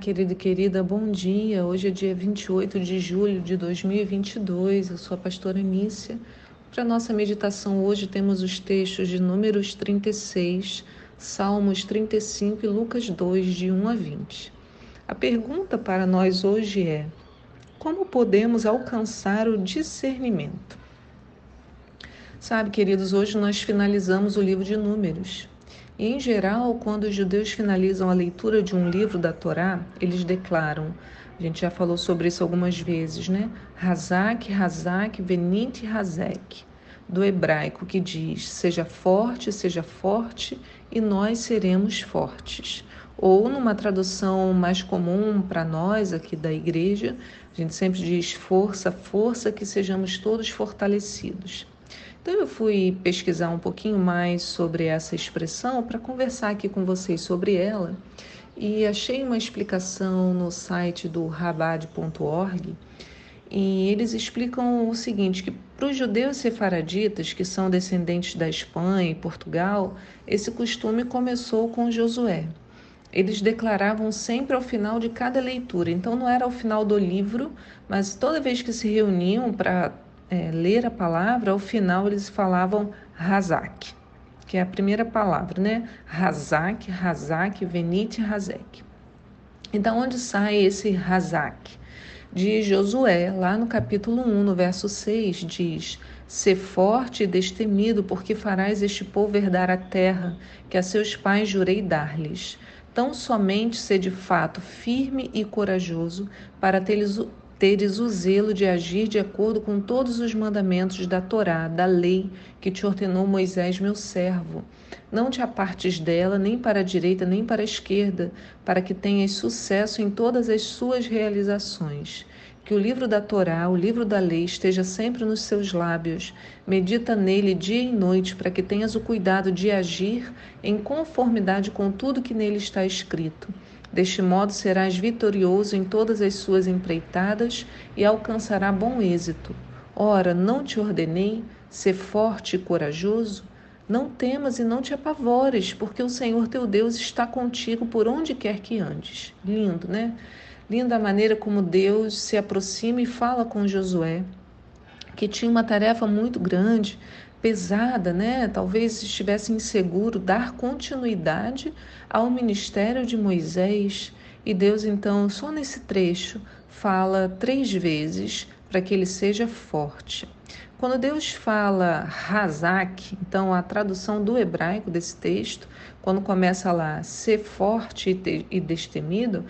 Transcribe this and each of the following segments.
Querido e querida, bom dia. Hoje é dia 28 de julho de 2022. Eu sou a pastora Nícia. Para nossa meditação hoje temos os textos de Números 36, Salmos 35 e Lucas 2, de 1 a 20. A pergunta para nós hoje é: como podemos alcançar o discernimento? Sabe, queridos, hoje nós finalizamos o livro de Números. Em geral, quando os judeus finalizam a leitura de um livro da Torá, eles declaram, a gente já falou sobre isso algumas vezes, né? Hazak, Hazak, Venite, Hazek, do hebraico que diz: seja forte, seja forte, e nós seremos fortes. Ou numa tradução mais comum para nós aqui da igreja, a gente sempre diz força, força, que sejamos todos fortalecidos. Então eu fui pesquisar um pouquinho mais sobre essa expressão para conversar aqui com vocês sobre ela e achei uma explicação no site do rabad.org e eles explicam o seguinte, que para os judeus sefaraditas, que são descendentes da Espanha e Portugal, esse costume começou com Josué. Eles declaravam sempre ao final de cada leitura, então não era ao final do livro, mas toda vez que se reuniam para é, ler a palavra, ao final eles falavam Razak, que é a primeira palavra, né? Razak, Razak, Venite, Razek. Então, onde sai esse Razak? De Josué, lá no capítulo 1, no verso 6, diz: Ser forte e destemido, porque farás este povo herdar a terra que a seus pais jurei dar-lhes. Tão somente ser de fato firme e corajoso para teres teres o zelo de agir de acordo com todos os mandamentos da Torá, da lei que te ordenou Moisés, meu servo. Não te apartes dela, nem para a direita, nem para a esquerda, para que tenhas sucesso em todas as suas realizações. Que o livro da Torá, o livro da lei, esteja sempre nos seus lábios. Medita nele dia e noite, para que tenhas o cuidado de agir em conformidade com tudo que nele está escrito Deste modo serás vitorioso em todas as suas empreitadas e alcançará bom êxito. Ora, não te ordenei ser forte e corajoso? Não temas e não te apavores, porque o Senhor teu Deus está contigo por onde quer que andes. Lindo, né? Linda a maneira como Deus se aproxima e fala com Josué, que tinha uma tarefa muito grande, pesada, né? Talvez estivesse inseguro dar continuidade ao ministério de Moisés. E Deus, então, só nesse trecho, fala três vezes para que ele seja forte. Quando Deus fala Razak, então a tradução do hebraico desse texto, quando começa lá ser forte e destemido,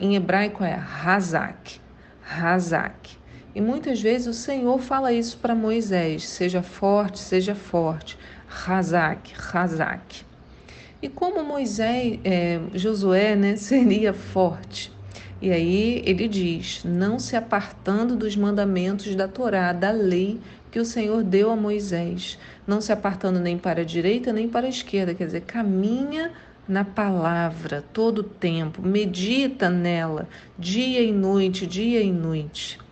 em hebraico é Razak, Razak. E muitas vezes o Senhor fala isso para Moisés: seja forte, seja forte. Razak, Razak. E como Moisés, é, Josué, né, seria forte? E aí ele diz: não se apartando dos mandamentos da Torá, da lei que o Senhor deu a Moisés, não se apartando nem para a direita nem para a esquerda, quer dizer, caminha na palavra todo o tempo, medita nela, dia e noite, dia e noite.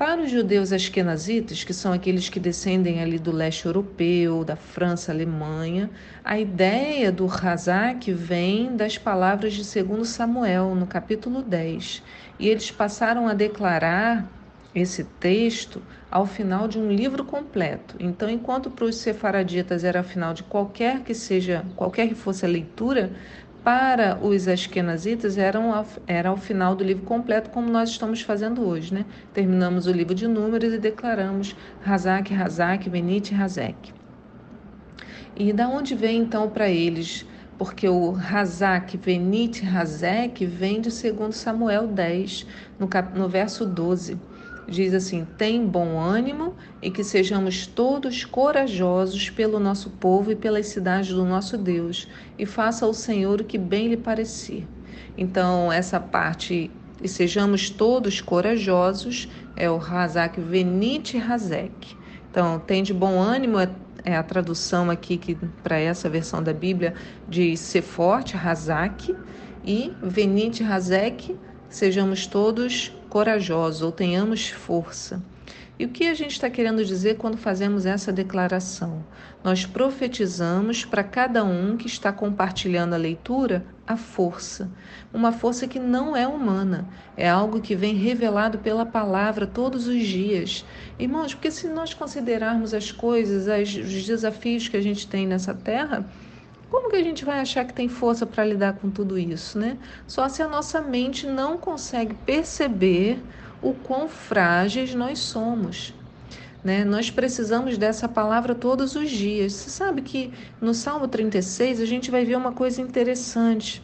Para os judeus askenazitas, que são aqueles que descendem ali do leste europeu, da França, Alemanha, a ideia do Hazak vem das palavras de 2 Samuel, no capítulo 10. E eles passaram a declarar esse texto ao final de um livro completo. Então, enquanto para os sefaraditas era final de qualquer que seja, qualquer que fosse a leitura, para os askenazitas eram era ao final do livro completo, como nós estamos fazendo hoje, né? Terminamos o livro de números e declaramos Razak, Razak, Benite, Razek. E da onde vem então para eles? Porque o Razak, Benite, Razek vem de 2 Samuel 10, no, cap, no verso 12 diz assim: tem bom ânimo e que sejamos todos corajosos pelo nosso povo e pelas cidades do nosso Deus, e faça ao Senhor o que bem lhe parecer. Então, essa parte, e sejamos todos corajosos, é o Razak Venite Razek. Então, tem de bom ânimo, é, é a tradução aqui que para essa versão da Bíblia diz ser forte, Razak, e Venite Razek, sejamos todos corajosos ou tenhamos força. E o que a gente está querendo dizer quando fazemos essa declaração? Nós profetizamos para cada um que está compartilhando a leitura a força. Uma força que não é humana, é algo que vem revelado pela palavra todos os dias. Irmãos, porque se nós considerarmos as coisas, os desafios que a gente tem nessa terra, como que a gente vai achar que tem força para lidar com tudo isso, né? Só se a nossa mente não consegue perceber o quão frágeis nós somos. Né? Nós precisamos dessa palavra todos os dias. Você sabe que no Salmo 36 a gente vai ver uma coisa interessante.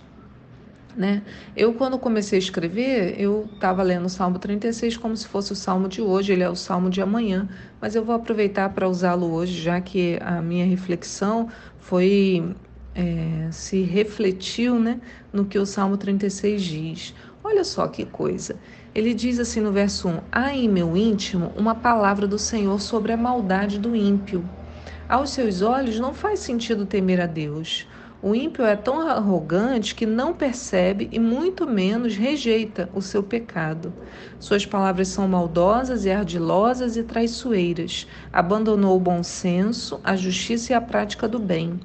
Né? Eu, quando comecei a escrever, eu estava lendo o Salmo 36 como se fosse o Salmo de hoje, ele é o Salmo de amanhã, mas eu vou aproveitar para usá-lo hoje, já que a minha reflexão foi é, se refletiu né, no que o Salmo 36 diz. Olha só que coisa. Ele diz assim no verso 1: Há em meu íntimo uma palavra do Senhor sobre a maldade do ímpio. Aos seus olhos não faz sentido temer a Deus. O ímpio é tão arrogante que não percebe e muito menos rejeita o seu pecado. Suas palavras são maldosas e ardilosas e traiçoeiras. Abandonou o bom senso, a justiça e a prática do bem.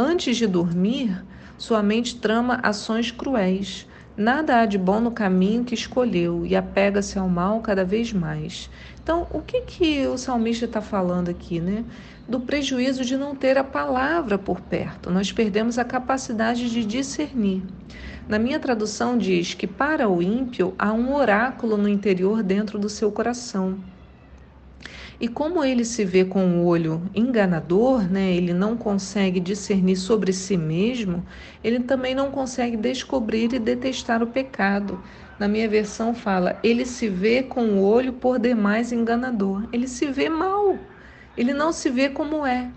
Antes de dormir, sua mente trama ações cruéis. Nada há de bom no caminho que escolheu e apega-se ao mal cada vez mais. Então, o que, que o salmista está falando aqui, né? Do prejuízo de não ter a palavra por perto. Nós perdemos a capacidade de discernir. Na minha tradução diz que para o ímpio há um oráculo no interior dentro do seu coração. E como ele se vê com o olho enganador, né, ele não consegue discernir sobre si mesmo, ele também não consegue descobrir e detestar o pecado. Na minha versão fala, ele se vê com o olho por demais enganador. Ele se vê mal. Ele não se vê como é.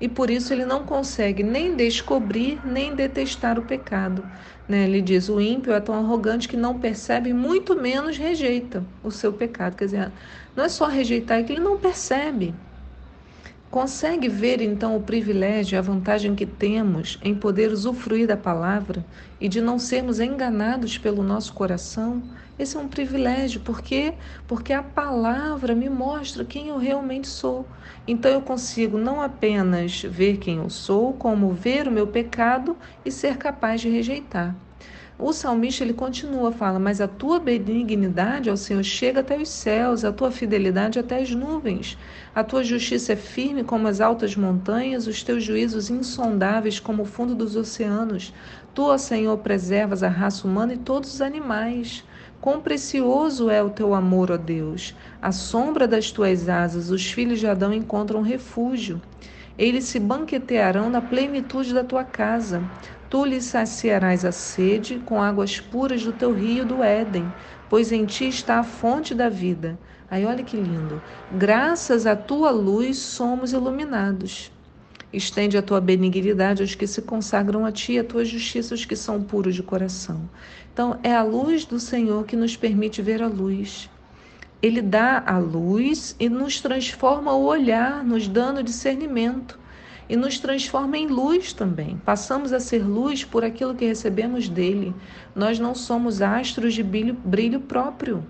E por isso ele não consegue nem descobrir, nem detestar o pecado. Né? Ele diz: o ímpio é tão arrogante que não percebe, muito menos rejeita o seu pecado. Quer dizer, não é só rejeitar, é que ele não percebe. Consegue ver então o privilégio, a vantagem que temos em poder usufruir da palavra e de não sermos enganados pelo nosso coração? Esse é um privilégio, por quê? Porque a palavra me mostra quem eu realmente sou. Então eu consigo não apenas ver quem eu sou, como ver o meu pecado e ser capaz de rejeitar. O salmista ele continua, fala: Mas a tua benignidade ao Senhor chega até os céus, a tua fidelidade até as nuvens. A tua justiça é firme como as altas montanhas, os teus juízos insondáveis como o fundo dos oceanos. Tu, ó Senhor, preservas a raça humana e todos os animais. Quão precioso é o teu amor, ó Deus! À sombra das tuas asas, os filhos de Adão encontram refúgio. Eles se banquetearão na plenitude da tua casa. Tu lhes saciarás a sede com águas puras do teu rio do Éden, pois em ti está a fonte da vida. Aí olha que lindo. Graças à tua luz somos iluminados. Estende a tua benignidade aos que se consagram a ti, a tua justiça aos que são puros de coração. Então, é a luz do Senhor que nos permite ver a luz. Ele dá a luz e nos transforma o olhar, nos dando discernimento e nos transforma em luz também. Passamos a ser luz por aquilo que recebemos dele. Nós não somos astros de brilho, próprio.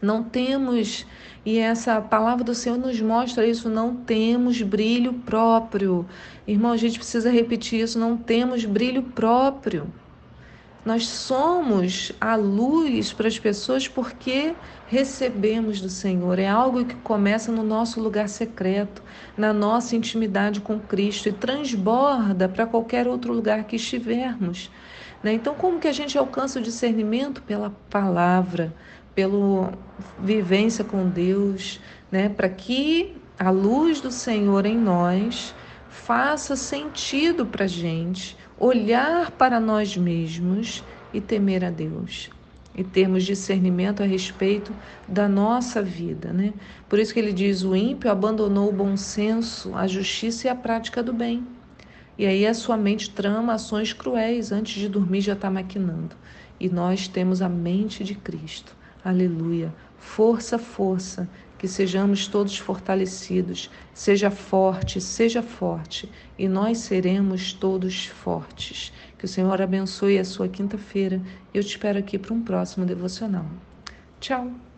Não temos, e essa palavra do Senhor nos mostra isso, não temos brilho próprio. Irmão, a gente precisa repetir isso, não temos brilho próprio. Nós somos a luz para as pessoas porque recebemos do Senhor. É algo que começa no nosso lugar secreto, na nossa intimidade com Cristo e transborda para qualquer outro lugar que estivermos. Né? Então, como que a gente alcança o discernimento? Pela palavra, pela vivência com Deus, né? para que a luz do Senhor em nós faça sentido para a gente olhar para nós mesmos e temer a Deus e termos discernimento a respeito da nossa vida, né? Por isso que ele diz: o ímpio abandonou o bom senso, a justiça e a prática do bem. E aí a sua mente trama ações cruéis, antes de dormir já está maquinando. E nós temos a mente de Cristo. Aleluia. Força, força que sejamos todos fortalecidos. Seja forte, seja forte, e nós seremos todos fortes. Que o Senhor abençoe a sua quinta-feira. Eu te espero aqui para um próximo devocional. Tchau!